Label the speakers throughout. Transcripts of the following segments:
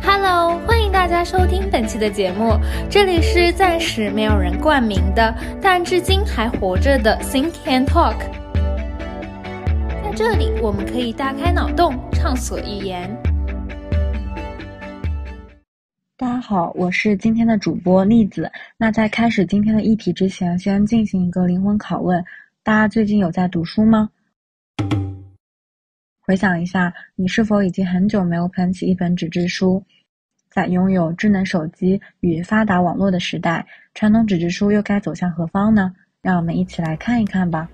Speaker 1: Hello，欢迎大家收听本期的节目，这里是暂时没有人冠名的，但至今还活着的 Think and Talk。在这里，我们可以大开脑洞，畅所欲言。
Speaker 2: 大家好，我是今天的主播栗子。那在开始今天的议题之前，先进行一个灵魂拷问：大家最近有在读书吗？回想一下，你是否已经很久没有捧起一本纸质书？在拥有智能手机与发达网络的时代，传统纸质书又该走向何方呢？让我们一起来看一看吧。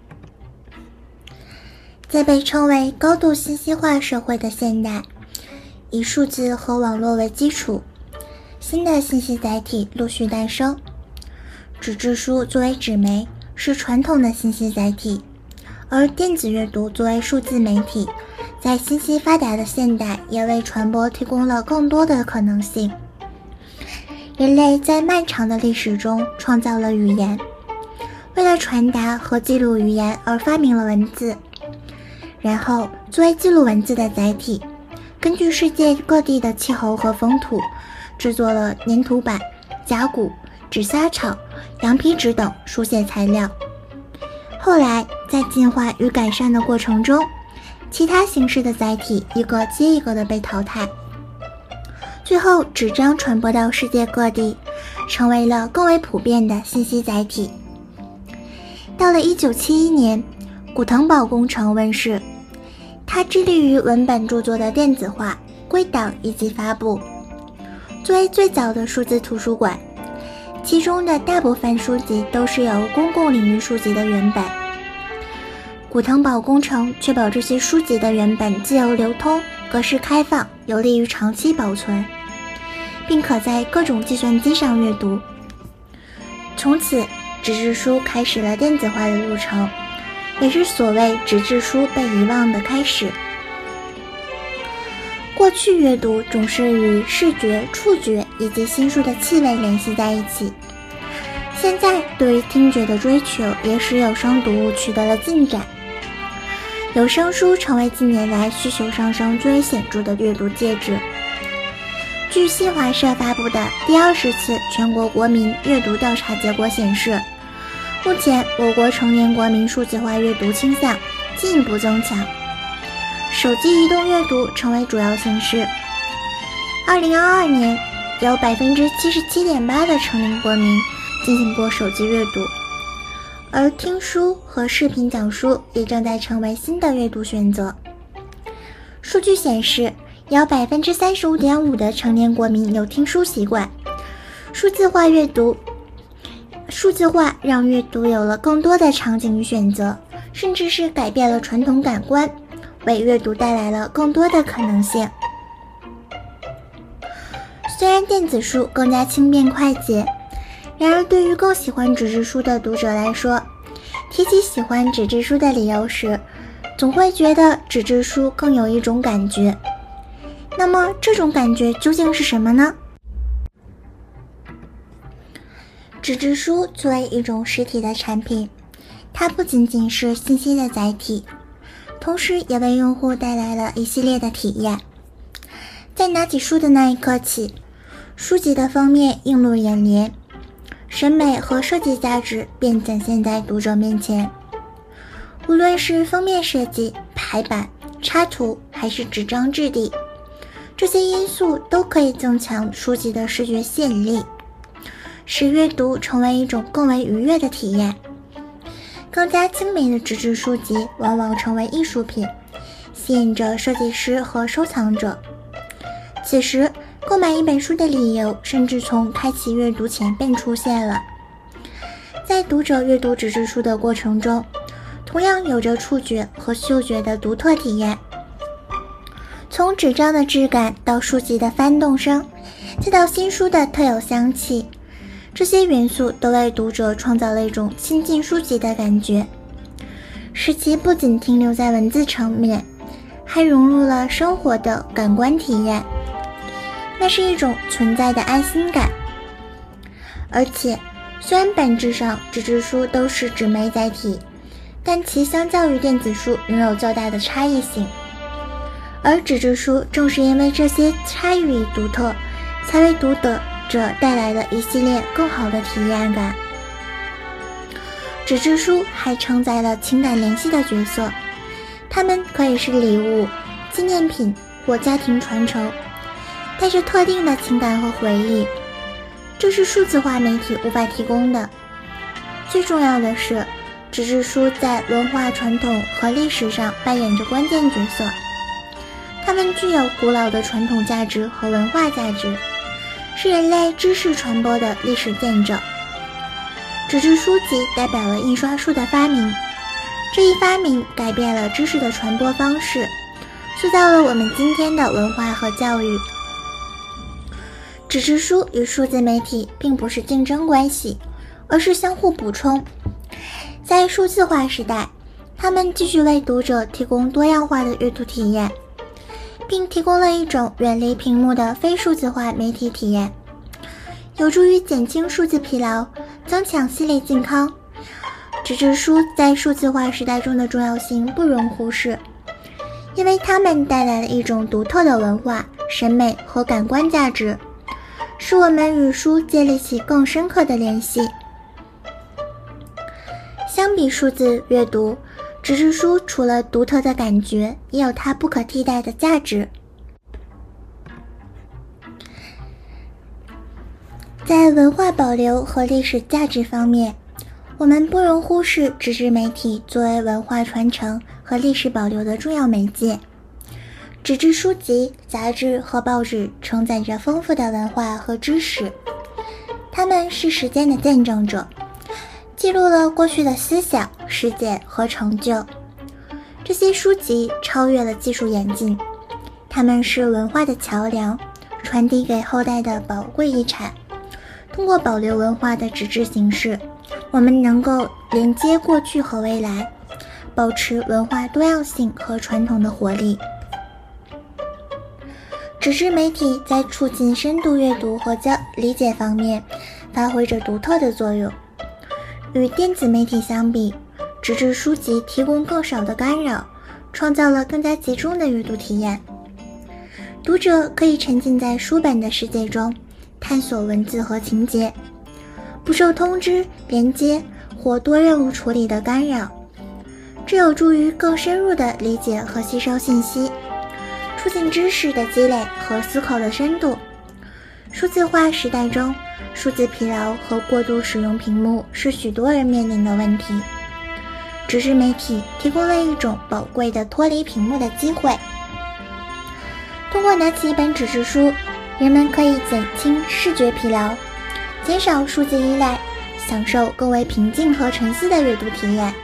Speaker 3: 在被称为高度信息化社会的现代，以数字和网络为基础。新的信息载体陆续诞生，纸质书作为纸媒是传统的信息载体，而电子阅读作为数字媒体，在信息发达的现代也为传播提供了更多的可能性。人类在漫长的历史中创造了语言，为了传达和记录语言而发明了文字，然后作为记录文字的载体，根据世界各地的气候和风土。制作了粘土板、甲骨、纸莎草、羊皮纸等书写材料。后来，在进化与改善的过程中，其他形式的载体一个接一个的被淘汰，最后纸张传播到世界各地，成为了更为普遍的信息载体。到了1971年，古腾堡工程问世，它致力于文本著作的电子化、归档以及发布。作为最早的数字图书馆，其中的大部分书籍都是由公共领域书籍的原本。古腾堡工程确保这些书籍的原本自由流通、格式开放，有利于长期保存，并可在各种计算机上阅读。从此，纸质书开始了电子化的路程，也是所谓纸质书被遗忘的开始。过去阅读总是与视觉、触觉以及新书的气味联系在一起，现在对于听觉的追求也使有声读物取得了进展，有声书成为近年来需求上升最为显著的阅读介质。据新华社发布的第二十次全国国民阅读调查结果显示，目前我国成年国民数字化阅读倾向进一步增强。手机移动阅读成为主要形式。二零二二年，有百分之七十七点八的成年国民进行过手机阅读，而听书和视频讲书也正在成为新的阅读选择。数据显示，有百分之三十五点五的成年国民有听书习惯。数字化阅读，数字化让阅读有了更多的场景与选择，甚至是改变了传统感官。为阅读带来了更多的可能性。虽然电子书更加轻便快捷，然而对于更喜欢纸质书的读者来说，提起喜欢纸质书的理由时，总会觉得纸质书更有一种感觉。那么，这种感觉究竟是什么呢？纸质书作为一种实体的产品，它不仅仅是信息的载体。同时，也为用户带来了一系列的体验。在拿起书的那一刻起，书籍的封面映入眼帘，审美和设计价值便展现在读者面前。无论是封面设计、排版、插图，还是纸张质地，这些因素都可以增强书籍的视觉吸引力，使阅读成为一种更为愉悦的体验。更加精美的纸质书籍往往成为艺术品，吸引着设计师和收藏者。此时，购买一本书的理由甚至从开启阅读前便出现了。在读者阅读纸质书的过程中，同样有着触觉和嗅觉的独特体验。从纸张的质感到书籍的翻动声，再到新书的特有香气。这些元素都为读者创造了一种亲近书籍的感觉，使其不仅停留在文字层面，还融入了生活的感官体验。那是一种存在的安心感。而且，虽然本质上纸质书都是纸媒载体，但其相较于电子书仍有较大的差异性。而纸质书正是因为这些差异与独特，才为读者者带来了一系列更好的体验感。纸质书还承载了情感联系的角色，它们可以是礼物、纪念品或家庭传承，带着特定的情感和回忆，这是数字化媒体无法提供的。最重要的是，纸质书在文化传统和历史上扮演着关键角色，它们具有古老的传统价值和文化价值，是人类知识传播的历史见证。纸质书籍代表了印刷术的发明，这一发明改变了知识的传播方式，塑造了我们今天的文化和教育。纸质书与数字媒体并不是竞争关系，而是相互补充。在数字化时代，他们继续为读者提供多样化的阅读体验，并提供了一种远离屏幕的非数字化媒体体验，有助于减轻数字疲劳。增强心理健康，纸质书在数字化时代中的重要性不容忽视，因为它们带来了一种独特的文化、审美和感官价值，使我们与书建立起更深刻的联系。相比数字阅读，纸质书除了独特的感觉，也有它不可替代的价值。在文化保留和历史价值方面，我们不容忽视纸质媒体作为文化传承和历史保留的重要媒介。纸质书籍、杂志和报纸承载着丰富的文化和知识，它们是时间的见证者，记录了过去的思想、事件和成就。这些书籍超越了技术演进，它们是文化的桥梁，传递给后代的宝贵遗产。通过保留文化的纸质形式，我们能够连接过去和未来，保持文化多样性和传统的活力。纸质媒体在促进深度阅读和教理解方面发挥着独特的作用。与电子媒体相比，纸质书籍提供更少的干扰，创造了更加集中的阅读体验。读者可以沉浸在书本的世界中。探索文字和情节，不受通知、连接或多任务处理的干扰，这有助于更深入的理解和吸收信息，促进知识的积累和思考的深度。数字化时代中，数字疲劳和过度使用屏幕是许多人面临的问题。纸质媒体提供了一种宝贵的脱离屏幕的机会，通过拿起一本纸质书。人们可以减轻视觉疲劳，减少数字依赖，享受更为平静和沉思的阅读体验。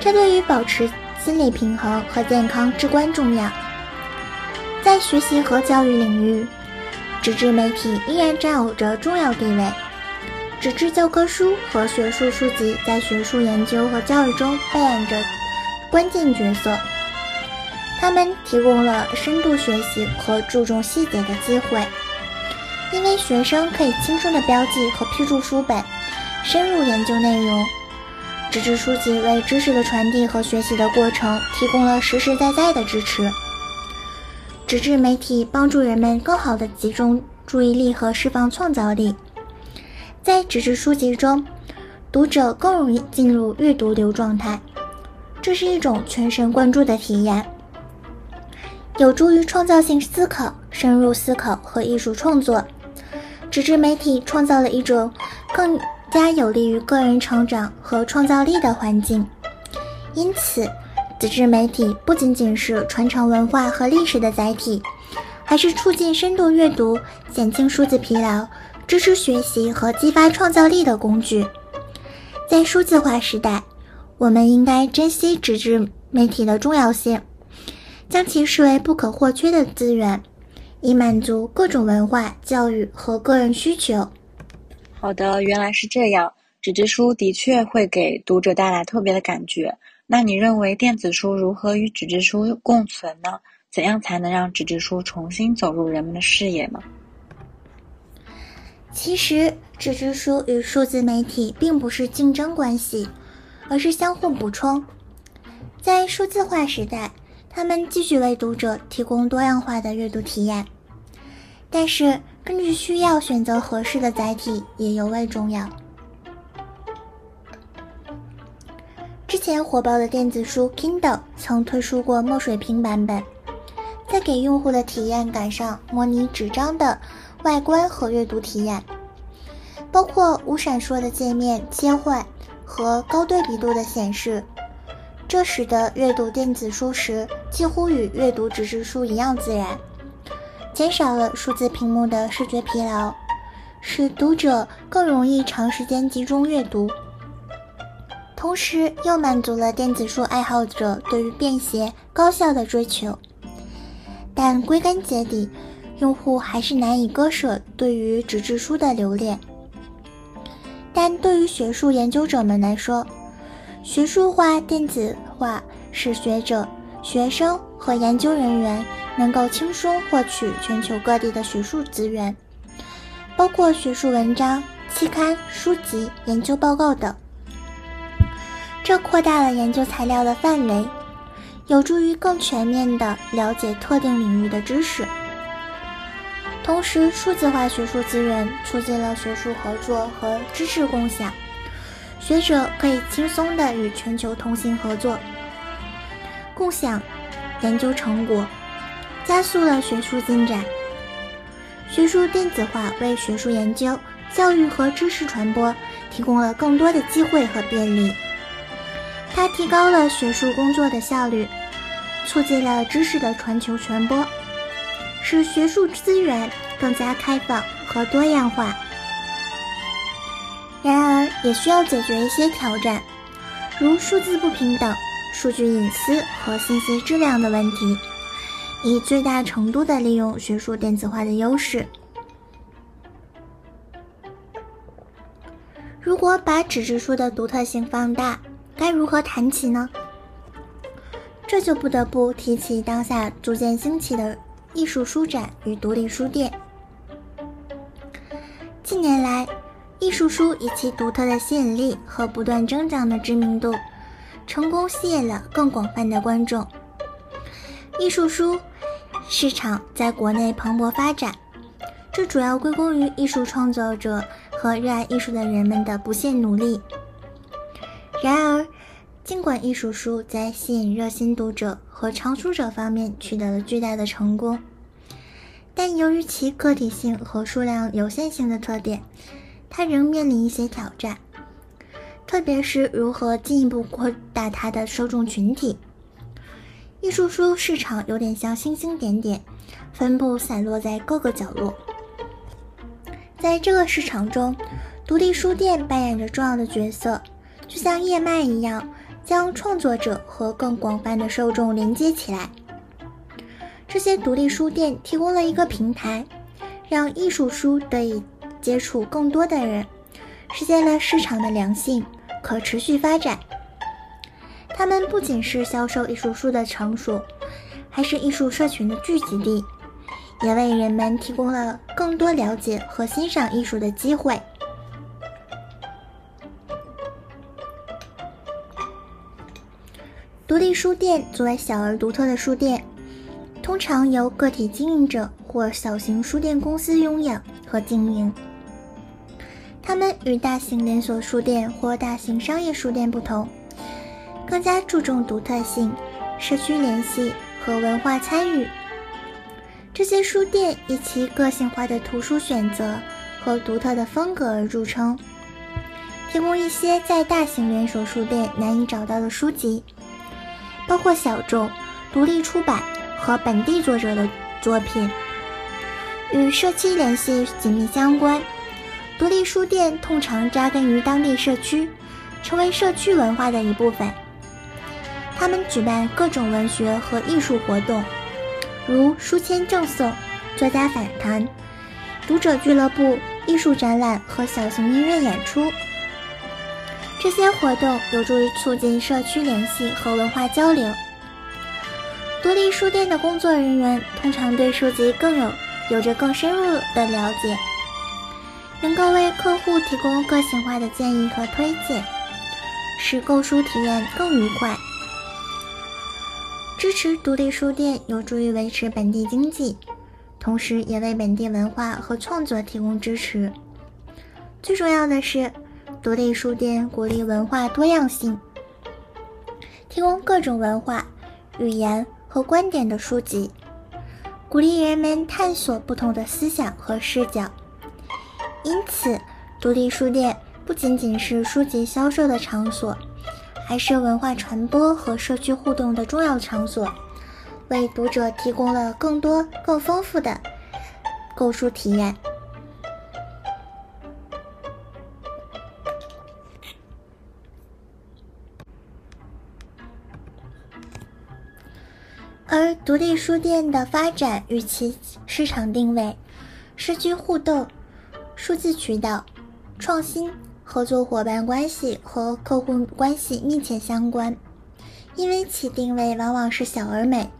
Speaker 3: 这对于保持心理平衡和健康至关重要。在学习和教育领域，纸质媒体依然占有着重要地位。纸质教科书和学术书籍在学术研究和教育中扮演着关键角色。他们提供了深度学习和注重细节的机会，因为学生可以轻松地标记和批注书本，深入研究内容。纸质书籍为知识的传递和学习的过程提供了实实在在的支持。纸质媒体帮助人们更好地集中注意力和释放创造力。在纸质书籍中，读者更容易进入阅读流状态，这是一种全神贯注的体验。有助于创造性思考、深入思考和艺术创作。纸质媒体创造了一种更加有利于个人成长和创造力的环境。因此，纸质媒体不仅仅是传承文化和历史的载体，还是促进深度阅读、减轻数字疲劳、支持学习和激发创造力的工具。在数字化时代，我们应该珍惜纸质媒体的重要性。将其视为不可或缺的资源，以满足各种文化、教育和个人需求。
Speaker 2: 好的，原来是这样。纸质书的确会给读者带来特别的感觉。那你认为电子书如何与纸质书共存呢？怎样才能让纸质书重新走入人们的视野呢？
Speaker 3: 其实，纸质书与数字媒体并不是竞争关系，而是相互补充。在数字化时代，他们继续为读者提供多样化的阅读体验，但是根据需要选择合适的载体也尤为重要。之前火爆的电子书 Kindle 曾推出过墨水屏版本，在给用户的体验感上模拟纸张的外观和阅读体验，包括无闪烁的界面切换和高对比度的显示，这使得阅读电子书时几乎与阅读纸质书一样自然，减少了数字屏幕的视觉疲劳，使读者更容易长时间集中阅读。同时又满足了电子书爱好者对于便携、高效的追求，但归根结底，用户还是难以割舍对于纸质书的留恋。但对于学术研究者们来说，学术化、电子化使学者、学生和研究人员能够轻松获取全球各地的学术资源，包括学术文章、期刊、书籍、研究报告等。这扩大了研究材料的范围，有助于更全面地了解特定领域的知识。同时，数字化学术资源促进了学术合作和知识共享，学者可以轻松地与全球同行合作，共享研究成果，加速了学术进展。学术电子化为学术研究、教育和知识传播提供了更多的机会和便利。它提高了学术工作的效率，促进了知识的传球传播，使学术资源更加开放和多样化。然而，也需要解决一些挑战，如数字不平等、数据隐私和信息质量的问题，以最大程度地利用学术电子化的优势。如果把纸质书的独特性放大，该如何谈起呢？这就不得不提起当下逐渐兴起的艺术书展与独立书店。近年来，艺术书以其独特的吸引力和不断增长的知名度，成功吸引了更广泛的观众。艺术书市场在国内蓬勃发展，这主要归功于艺术创作者和热爱艺术的人们的不懈努力。然而，尽管艺术书在吸引热心读者和藏书者方面取得了巨大的成功，但由于其个体性和数量有限性的特点，它仍面临一些挑战，特别是如何进一步扩大它的受众群体。艺术书市场有点像星星点点，分布散落在各个角落。在这个市场中，独立书店扮演着重要的角色。就像叶脉一样，将创作者和更广泛的受众连接起来。这些独立书店提供了一个平台，让艺术书得以接触更多的人，实现了市场的良性、可持续发展。他们不仅是销售艺术书的场所，还是艺术社群的聚集地，也为人们提供了更多了解和欣赏艺术的机会。独立书店作为小而独特的书店，通常由个体经营者或小型书店公司拥有和经营。他们与大型连锁书店或大型商业书店不同，更加注重独特性、社区联系和文化参与。这些书店以其个性化的图书选择和独特的风格而著称，提供一些在大型连锁书店难以找到的书籍。包括小众、独立出版和本地作者的作品，与社区联系紧密相关。独立书店通常扎根于当地社区，成为社区文化的一部分。他们举办各种文学和艺术活动，如书签赠送、作家访谈、读者俱乐部、艺术展览和小型音乐演出。这些活动有助于促进社区联系和文化交流。独立书店的工作人员通常对书籍更有有着更深入的了解，能够为客户提供个性化的建议和推荐，使购书体验更愉快。支持独立书店有助于维持本地经济，同时也为本地文化和创作提供支持。最重要的是，独立书店鼓励文化多样性，提供各种文化、语言和观点的书籍，鼓励人们探索不同的思想和视角。因此，独立书店不仅仅是书籍销售的场所。还是文化传播和社区互动的重要场所，为读者提供了更多、更丰富的购书体验。独立书店的发展与其市场定位、社区互动、数字渠道、创新。合作伙伴关系和客户关系密切相关，因为其定位往往是小而美，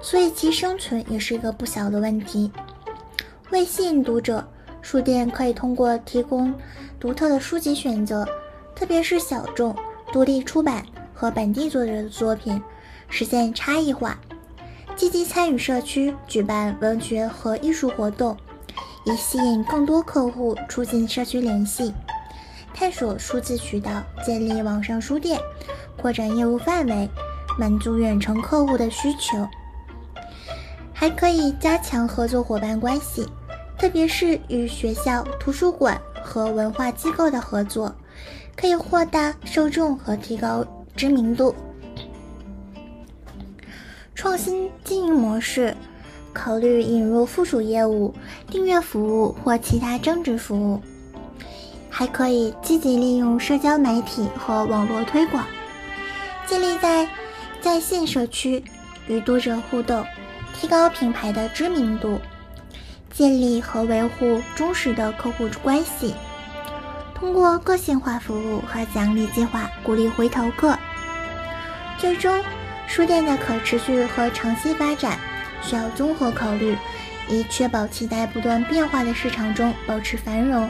Speaker 3: 所以其生存也是一个不小的问题。为吸引读者，书店可以通过提供独特的书籍选择，特别是小众、独立出版和本地作者的作品，实现差异化。积极参与社区举办文学和艺术活动，以吸引更多客户，促进社区联系。探索数字渠道，建立网上书店，扩展业务范围，满足远程客户的需求。还可以加强合作伙伴关系，特别是与学校、图书馆和文化机构的合作，可以扩大受众和提高知名度。创新经营模式，考虑引入附属业务、订阅服务或其他增值服务。还可以积极利用社交媒体和网络推广，建立在在线社区，与读者互动，提高品牌的知名度，建立和维护忠实的客户关系，通过个性化服务和奖励计划鼓励回头客。最终，书店的可持续和长期发展需要综合考虑，以确保其在不断变化的市场中保持繁荣。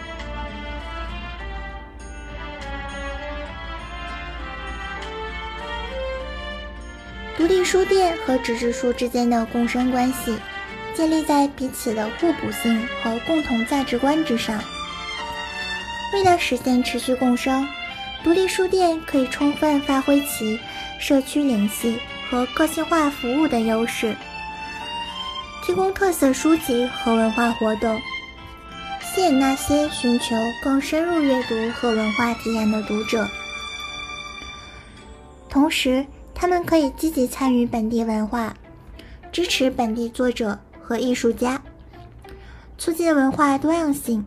Speaker 3: 独立书店和纸质书之间的共生关系，建立在彼此的互补性和共同价值观之上。为了实现持续共生，独立书店可以充分发挥其社区联系和个性化服务的优势，提供特色书籍和文化活动，吸引那些寻求更深入阅读和文化体验的读者，同时。他们可以积极参与本地文化，支持本地作者和艺术家，促进文化多样性。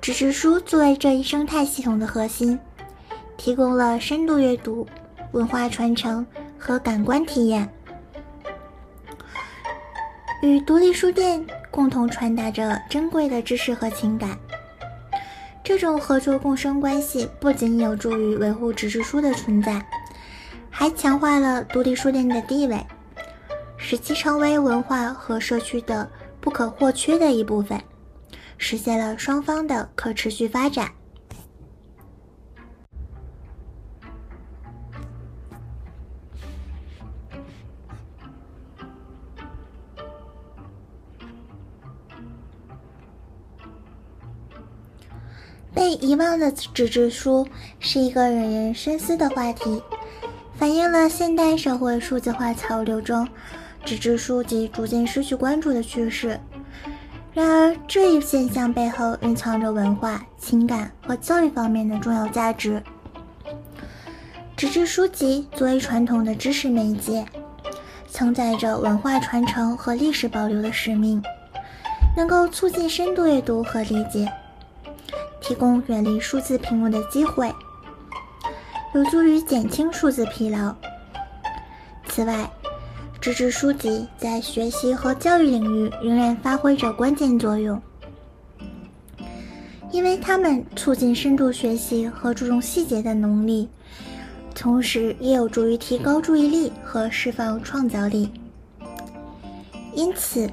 Speaker 3: 纸质书作为这一生态系统的核心，提供了深度阅读、文化传承和感官体验，与独立书店共同传达着珍贵的知识和情感。这种合作共生关系不仅有助于维护纸质书的存在。还强化了独立书店的地位，使其成为文化和社区的不可或缺的一部分，实现了双方的可持续发展。遗忘的纸质书是一个引人深思的话题。反映了现代社会数字化潮流中，纸质书籍逐渐失去关注的趋势。然而，这一现象背后蕴藏着文化、情感和教育方面的重要价值。纸质书籍作为传统的知识媒介，承载着文化传承和历史保留的使命，能够促进深度阅读和理解，提供远离数字屏幕的机会。有助于减轻数字疲劳。此外，纸质书籍在学习和教育领域仍然发挥着关键作用，因为它们促进深度学习和注重细节的能力，同时也有助于提高注意力和释放创造力。因此，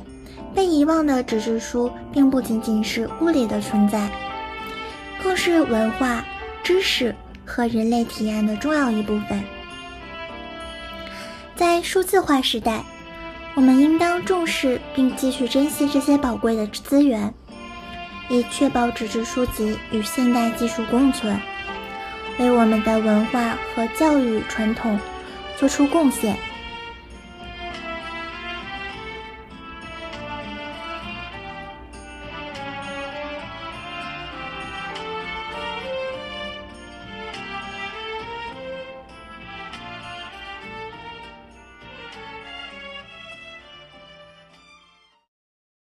Speaker 3: 被遗忘的纸质书并不仅仅是物理的存在，更是文化知识。和人类体验的重要一部分。在数字化时代，我们应当重视并继续珍惜这些宝贵的资源，以确保纸质书籍与现代技术共存，为我们的文化和教育传统做出贡献。